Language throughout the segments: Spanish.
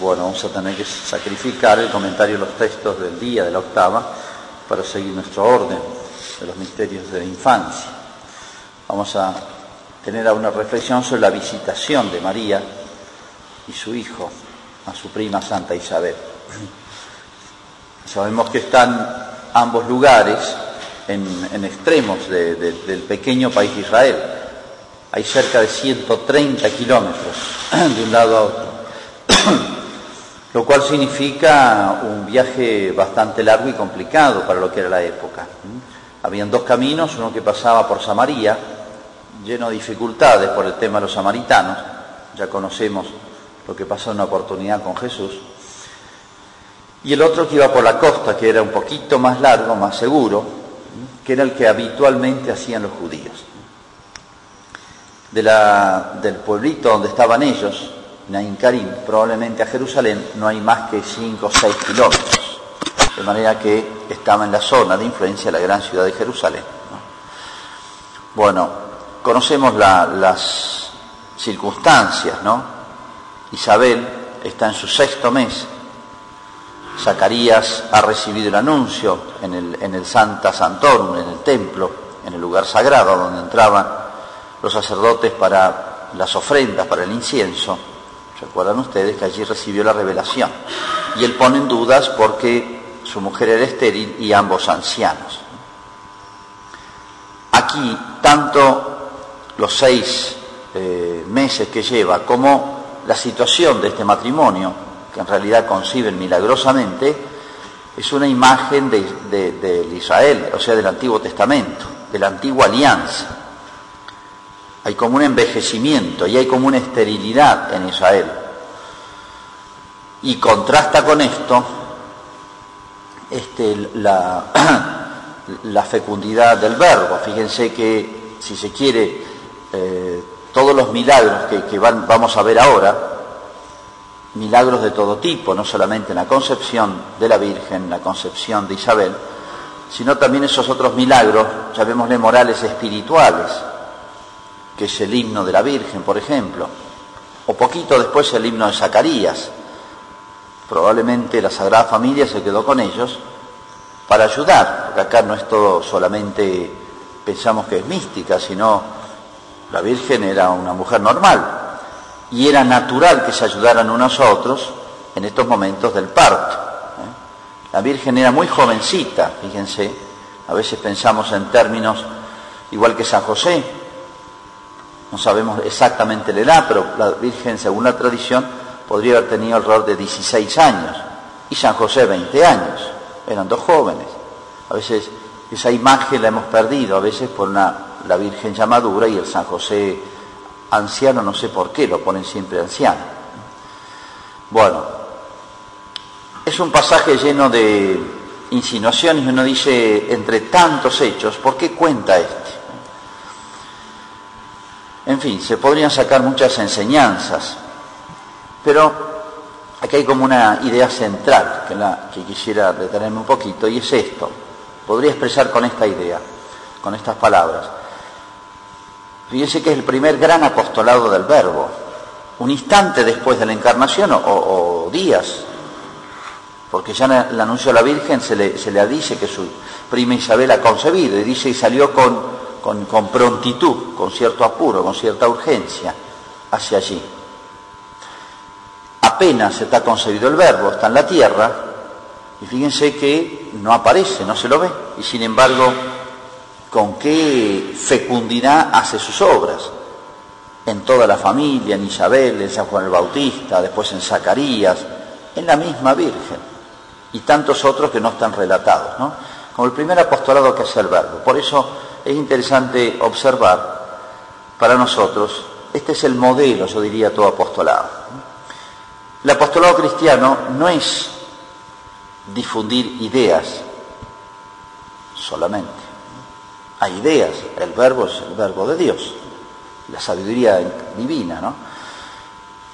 Bueno, vamos a tener que sacrificar el comentario de los textos del día, de la octava, para seguir nuestro orden de los misterios de la infancia. Vamos a tener una reflexión sobre la visitación de María y su hijo a su prima Santa Isabel. Sabemos que están ambos lugares en, extremos del pequeño país de Israel. Hay cerca de 130 kilómetros de un lado a otro, lo cual significa un viaje bastante largo y complicado para lo que era la época. Habían dos caminos, uno que pasaba por Samaria, lleno de dificultades por el tema de los samaritanos, ya conocemos lo que pasó en una oportunidad con Jesús, y el otro que iba por la costa, que era un poquito más largo, más seguro, que era el que habitualmente hacían los judíos. Del pueblito donde estaban ellos, Nain Karim, probablemente a Jerusalén, no hay más que 5 o 6 kilómetros, de manera que estaba en la zona de influencia de la gran ciudad de Jerusalén. Bueno, conocemos las circunstancias, ¿no? Isabel está en su sexto mes, Zacarías ha recibido el anuncio en el, en el Santa Santorum, en el templo, en el lugar sagrado donde entraban los sacerdotes para las ofrendas, para el incienso. Recuerdan ustedes que allí recibió la revelación. Y él pone en dudas porque su mujer era estéril y ambos ancianos. Aquí, tanto los seis eh, meses que lleva como la situación de este matrimonio que en realidad conciben milagrosamente, es una imagen de, Israel, o sea, del Antiguo Testamento, de la antigua alianza. Hay como un envejecimiento y hay como una esterilidad en Israel. Y contrasta con esto este, la, fecundidad del verbo. Fíjense que, si se quiere, eh, todos los milagros que, vamos a ver ahora, milagros de todo tipo, no solamente en la concepción de la Virgen, la concepción de Isabel, sino también esos otros milagros, llamémosle morales espirituales, que es el himno de la Virgen, por ejemplo, o poquito después el himno de Zacarías. Probablemente la Sagrada Familia se quedó con ellos para ayudar, porque acá no es todo solamente pensamos que es mística, sino la Virgen era una mujer normal, y era natural que se ayudaran unos a otros en estos momentos del parto. ¿eh? La Virgen era muy jovencita, fíjense, a veces pensamos en términos igual que San José, no sabemos exactamente la edad, pero la Virgen, según la tradición, podría haber tenido alrededor de 16 años y San José 20 años, eran dos jóvenes. A veces esa imagen la hemos perdido, a veces por la Virgen ya madura y el San José anciano, no sé por qué, lo ponen siempre anciano. Bueno, es un pasaje lleno de insinuaciones uno dice, entre tantos hechos, ¿por qué cuenta este? En fin, se podrían sacar muchas enseñanzas, pero aquí hay como una idea central que, quisiera detenerme un poquito y es esto. Podría expresar con esta idea, con estas palabras. Fíjense que es el primer gran apostolado del verbo. Un instante después de la encarnación o, días, porque ya en el anuncio a la Virgen se le, se le dice que su prima Isabel ha concebido y dice y salió con, con, prontitud, con cierto apuro, con cierta urgencia hacia allí. Apenas está concebido el verbo, está en la tierra, y fíjense que no aparece, no se lo ve, y sin embargo con qué fecundidad hace sus obras. En toda la familia, en Isabel, en San Juan el Bautista, después en Zacarías, en la misma Virgen, y tantos otros que no están relatados, ¿no? Como el primer apostolado que hace el verbo. Por eso es interesante observar para nosotros, este es el modelo, yo diría, todo apostolado. El apostolado cristiano no es difundir ideas solamente hay ideas, el verbo es el verbo de Dios, la sabiduría divina, ¿no?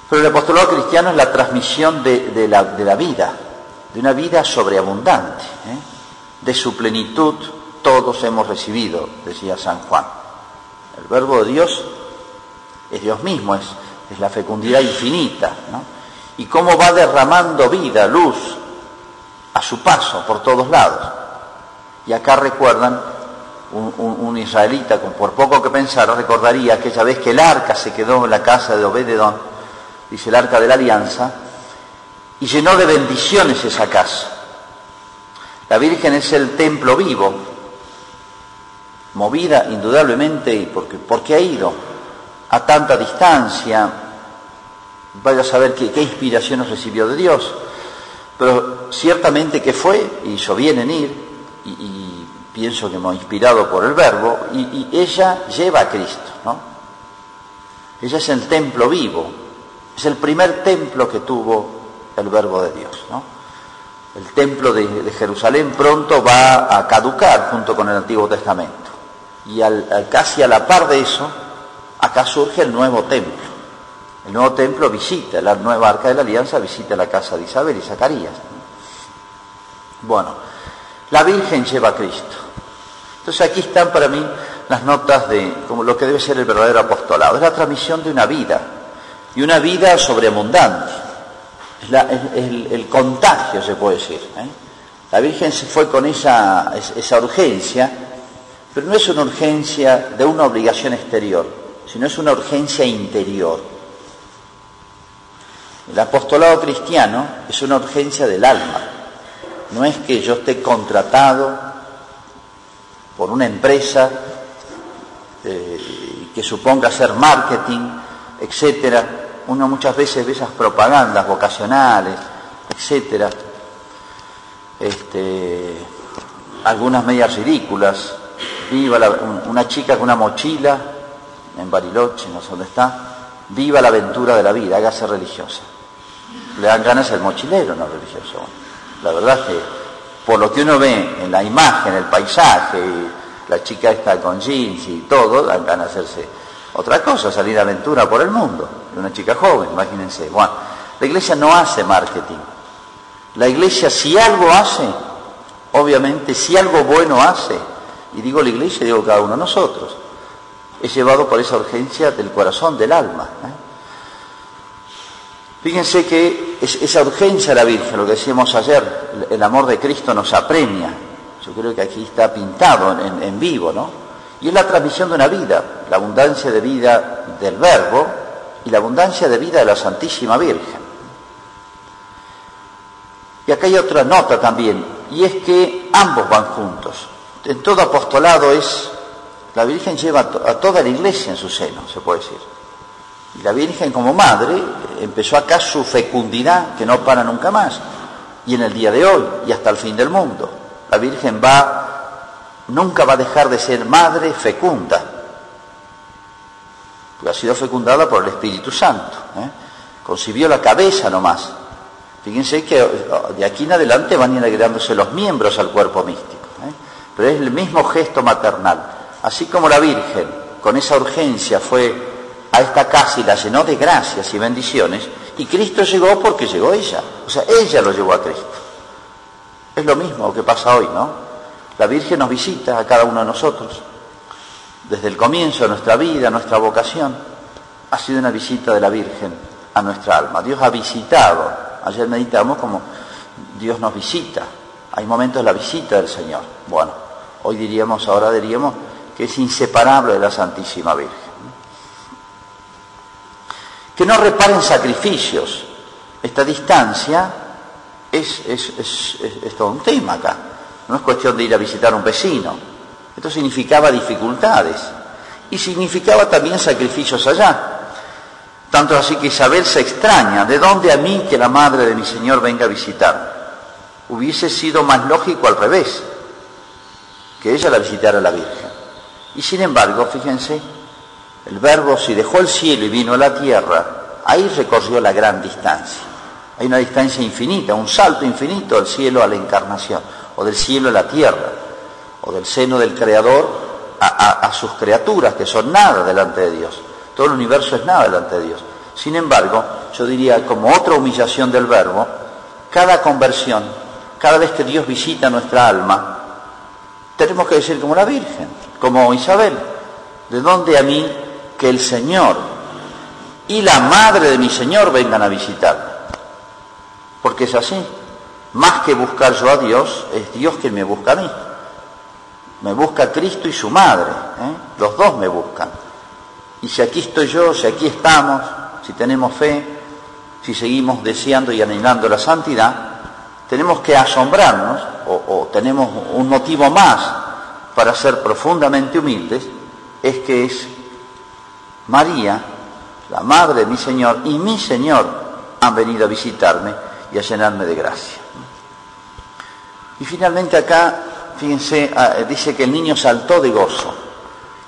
Pero el apostolado cristiano es la transmisión de, la, vida, de una vida sobreabundante, ¿eh? de su plenitud todos hemos recibido, decía San Juan. El verbo de Dios es Dios mismo, es, la fecundidad infinita, ¿no? y cómo va derramando vida, luz, a su paso por todos lados. Y acá recuerdan, un, israelita, con por poco que pensara, recordaría aquella vez que el arca se quedó en la casa de Obededón, dice el arca de la alianza, y llenó de bendiciones esa casa. La Virgen es el templo vivo, movida indudablemente porque, porque ha ido a tanta distancia, vaya a saber qué, qué inspiración recibió de Dios, pero ciertamente que fue, hizo bien en ir, y, pienso que hemos inspirado por el verbo, y, y, ella lleva a Cristo, ¿no? Ella es el templo vivo, es el primer templo que tuvo el verbo de Dios, ¿no? El templo de, Jerusalén pronto va a caducar junto con el Antiguo Testamento. Y al, casi a la par de eso, acá surge el nuevo templo. El nuevo templo visita, la nueva arca de la alianza visita la casa de Isabel y Zacarías. Bueno, la Virgen lleva a Cristo. Entonces aquí están para mí las notas de como lo que debe ser el verdadero apostolado. Es la transmisión de una vida, y una vida sobreabundante. El, contagio, se puede decir. ¿eh? La Virgen se fue con esa, esa urgencia, pero no es una urgencia de una obligación exterior, sino es una urgencia interior. El apostolado cristiano es una urgencia del alma. No es que yo esté contratado por una empresa eh, que suponga hacer marketing, etcétera. Uno muchas veces ve esas propagandas vocacionales, etcétera. Este, algunas medias ridículas. Viva una chica con una mochila en Bariloche, no sé dónde está. Viva la aventura de la vida, hágase religiosa. Le dan ganas el mochilero, no religioso. La verdad es que por lo que uno ve en la imagen, el paisaje, la chica está con jeans y todo, dan ganas de hacerse otra cosa, salir a aventura por el mundo. Una chica joven, imagínense. Bueno, la iglesia no hace marketing. La iglesia si algo hace, obviamente si algo bueno hace, y digo la iglesia, digo cada uno de nosotros, es llevado por esa urgencia del corazón, del alma. ¿eh? Fíjense que esa urgencia de la Virgen, lo que decíamos ayer, el amor de Cristo nos apremia. Yo creo que aquí está pintado en, vivo, ¿no? Y es la transmisión de una vida, la abundancia de vida del Verbo y la abundancia de vida de la Santísima Virgen. Y acá hay otra nota también, y es que ambos van juntos. En todo apostolado es, la Virgen lleva a toda la iglesia en su seno, se puede decir. Y la Virgen como madre empezó acá su fecundidad, que no para nunca más, y en el día de hoy, y hasta el fin del mundo. La Virgen va, nunca va a dejar de ser madre fecunda, porque ha sido fecundada por el Espíritu Santo. ¿eh? Concibió la cabeza nomás. Fíjense que de aquí en adelante van agregándose los miembros al cuerpo místico. Pero es el mismo gesto maternal. Así como la Virgen, con esa urgencia, fue a esta casa y la llenó de gracias y bendiciones, y Cristo llegó porque llegó ella. O sea, ella lo llevó a Cristo. Es lo mismo que pasa hoy, ¿no? La Virgen nos visita a cada uno de nosotros. Desde el comienzo de nuestra vida, nuestra vocación, ha sido una visita de la Virgen a nuestra alma. Dios ha visitado. Ayer meditamos como Dios nos visita. Hay momentos de la visita del Señor. Bueno, hoy diríamos, ahora diríamos que es inseparable de la Santísima Virgen que no reparen sacrificios. Esta distancia es, todo un tema acá. No es cuestión de ir a visitar a un vecino. Esto significaba dificultades y significaba también sacrificios allá. Tanto así que Isabel se extraña, ¿de dónde a mí que la madre de mi Señor venga a visitar? Hubiese sido más lógico al revés, que ella la visitara a la Virgen. Y sin embargo, fíjense, el verbo si dejó el cielo y vino a la tierra, ahí recorrió la gran distancia. Hay una distancia infinita, un salto infinito del cielo a la encarnación, o del cielo a la tierra, o del seno del Creador a, sus criaturas, que son nada delante de Dios. Todo el universo es nada delante de Dios. Sin embargo, yo diría, como otra humillación del verbo, cada conversión, cada vez que Dios visita nuestra alma, tenemos que decir como la Virgen, como Isabel, ¿de dónde a mí que el Señor y la madre de mi Señor vengan a visitar. porque es así. Más que buscar yo a Dios, es Dios quien me busca a mí. Me busca Cristo y su madre, ¿eh? los dos me buscan. Y si aquí estoy yo, si aquí estamos, si tenemos fe, si seguimos deseando y anhelando la santidad, tenemos que asombrarnos o, tenemos un motivo más para ser profundamente humildes, es que es María, la madre de mi Señor, y mi Señor han venido a visitarme y a llenarme de gracia. Y finalmente acá, fíjense, ah, dice que el niño saltó de gozo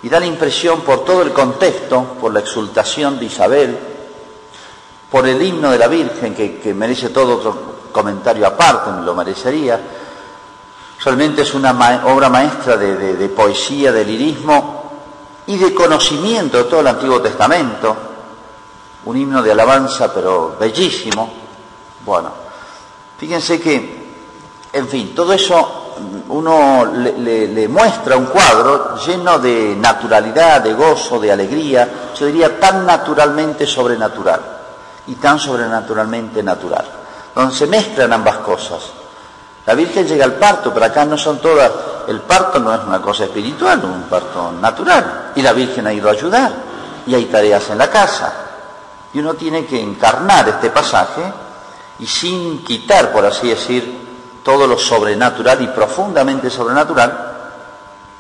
y da la impresión por todo el contexto, por la exultación de Isabel, por el himno de la Virgen, que, merece todo otro comentario aparte, me lo merecería. Realmente es una obra maestra de, poesía, de lirismo y de conocimiento de todo el Antiguo Testamento. Un himno de alabanza, pero bellísimo. Bueno, fíjense que, en fin, todo eso uno le, muestra un cuadro lleno de naturalidad, de gozo, de alegría, yo diría tan naturalmente sobrenatural y tan sobrenaturalmente natural, donde se mezclan ambas cosas. La Virgen llega al parto, pero acá no son todas, el parto no es una cosa espiritual, es un parto natural, y la Virgen ha ido a ayudar, y hay tareas en la casa, y uno tiene que encarnar este pasaje y sin quitar, por así decir, todo lo sobrenatural y profundamente sobrenatural,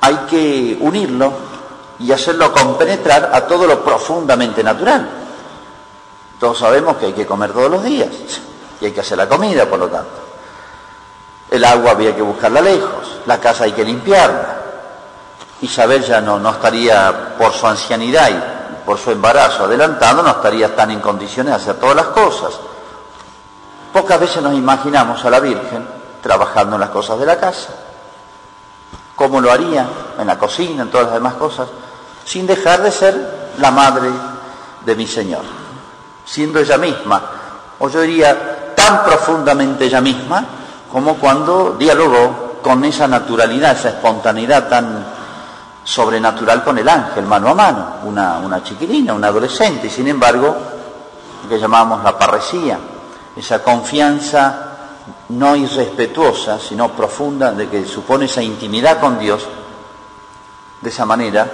hay que unirlo y hacerlo compenetrar a todo lo profundamente natural. Todos sabemos que hay que comer todos los días y hay que hacer la comida, por lo tanto. El agua había que buscarla lejos, la casa hay que limpiarla. Isabel ya no, no estaría por su ancianidad y por su embarazo adelantado, no estaría tan en condiciones de hacer todas las cosas. Pocas veces nos imaginamos a la Virgen trabajando en las cosas de la casa, como lo haría en la cocina, en todas las demás cosas, sin dejar de ser la madre de mi Señor siendo ella misma, o yo diría tan profundamente ella misma, como cuando dialogó con esa naturalidad, esa espontaneidad tan sobrenatural con el ángel, mano a mano, una, una chiquilina, una adolescente, y sin embargo, lo que llamamos la parresía, esa confianza no irrespetuosa, sino profunda, de que supone esa intimidad con Dios, de esa manera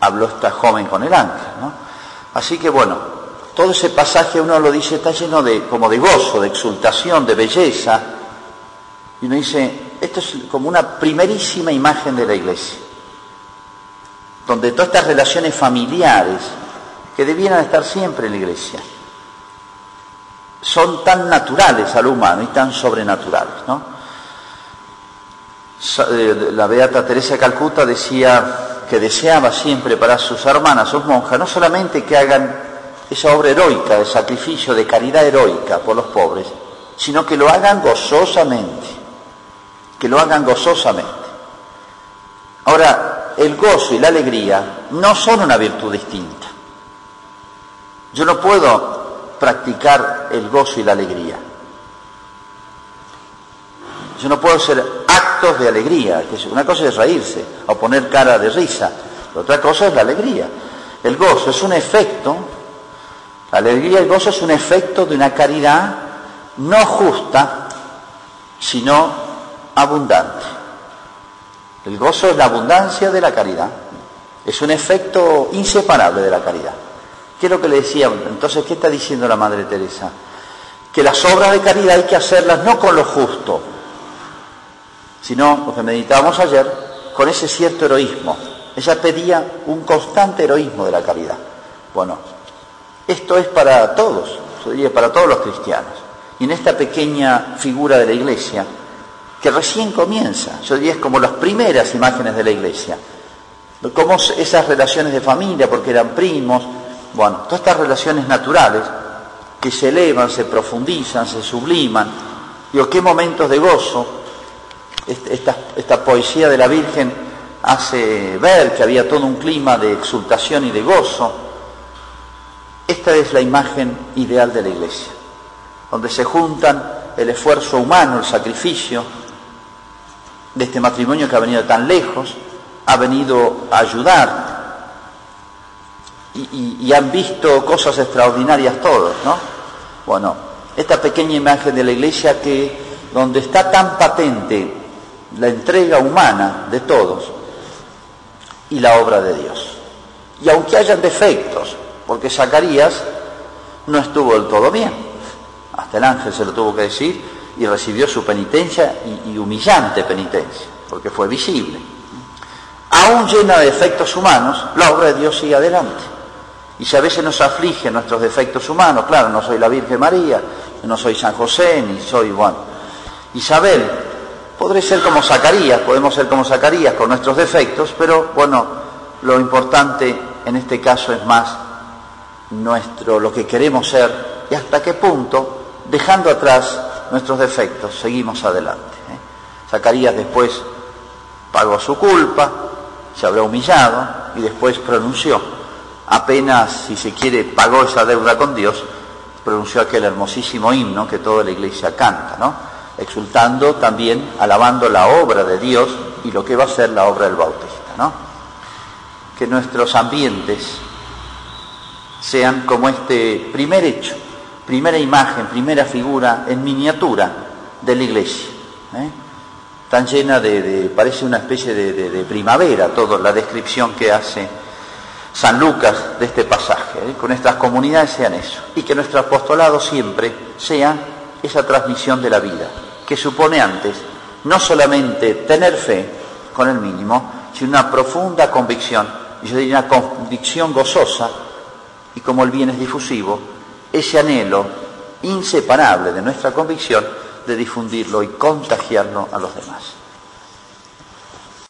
habló esta joven con el ángel. Así que bueno, todo ese pasaje uno lo dice, está lleno de, como de gozo, de exultación, de belleza. Y uno dice, esto es como una primerísima imagen de la iglesia, donde todas estas relaciones familiares, que debieran estar siempre en la iglesia, son tan naturales al humano y tan sobrenaturales. Eh, la beata Teresa de Calcuta decía que deseaba siempre para sus hermanas, sus monjas, no solamente que hagan esa obra heroica de sacrificio, de caridad heroica por los pobres, sino que lo hagan gozosamente, que lo hagan gozosamente. Ahora, el gozo y la alegría no son una virtud distinta. Yo no puedo practicar el gozo y la alegría. Yo no puedo hacer actos de alegría, una cosa es reírse o poner cara de risa, otra cosa es la alegría. El gozo es un efecto la alegría y el gozo es un efecto de una caridad no justa, sino abundante. El gozo es la abundancia de la caridad. Es un efecto inseparable de la caridad. ¿Qué es lo que le decía? Entonces, ¿qué está diciendo la Madre Teresa? Que las obras de caridad hay que hacerlas no con lo justo, sino, lo que meditábamos ayer, con ese cierto heroísmo. Ella pedía un constante heroísmo de la caridad. Bueno, esto es para todos, yo diría para todos los cristianos. Y en esta pequeña figura de la iglesia, que recién comienza, yo diría es como las primeras imágenes de la iglesia, como esas relaciones de familia, porque eran primos, bueno, todas estas relaciones naturales que se elevan, se profundizan, se subliman, digo, qué momentos de gozo, esta, esta poesía de la Virgen hace ver que había todo un clima de exultación y de gozo, esta es la imagen ideal de la iglesia, donde se juntan el esfuerzo humano, el sacrificio de este matrimonio que ha venido tan lejos, ha venido a ayudar y, han visto cosas extraordinarias todos, ¿no? Bueno, esta pequeña imagen de la iglesia que donde está tan patente la entrega humana de todos y la obra de Dios. Y aunque hayan defectos, porque Zacarías no estuvo del todo bien, hasta el ángel se lo tuvo que decir y recibió su penitencia y, humillante penitencia, porque fue visible. Aún llena de defectos humanos, la obra de Dios sigue adelante. Y si a veces nos aflige nuestros defectos humanos, claro, no soy la Virgen María, no soy San José, ni soy, bueno, Isabel, podré ser como Zacarías, podemos ser como Zacarías con nuestros defectos, pero bueno, lo importante en este caso es más nuestro, lo que queremos ser y hasta qué punto, dejando atrás nuestros defectos, seguimos adelante. ¿eh? Zacarías después pagó su culpa, se habrá humillado y después pronunció, apenas, si se quiere, pagó esa deuda con Dios, pronunció aquel hermosísimo himno que toda la iglesia canta, ¿no? Exultando también, alabando la obra de Dios y lo que va a ser la obra del Bautista, ¿no? Que nuestros ambientes sean como este primer hecho, primera imagen, primera figura en miniatura de la iglesia. ¿eh? Tan llena de, parece una especie de, primavera, toda la descripción que hace San Lucas de este pasaje, ¿eh? con nuestras comunidades sean eso, y que nuestro apostolado siempre sea esa transmisión de la vida, que supone antes no solamente tener fe con el mínimo, sino una profunda convicción, y yo diría una convicción gozosa y como el bien es difusivo, ese anhelo inseparable de nuestra convicción de difundirlo y contagiarlo a los demás.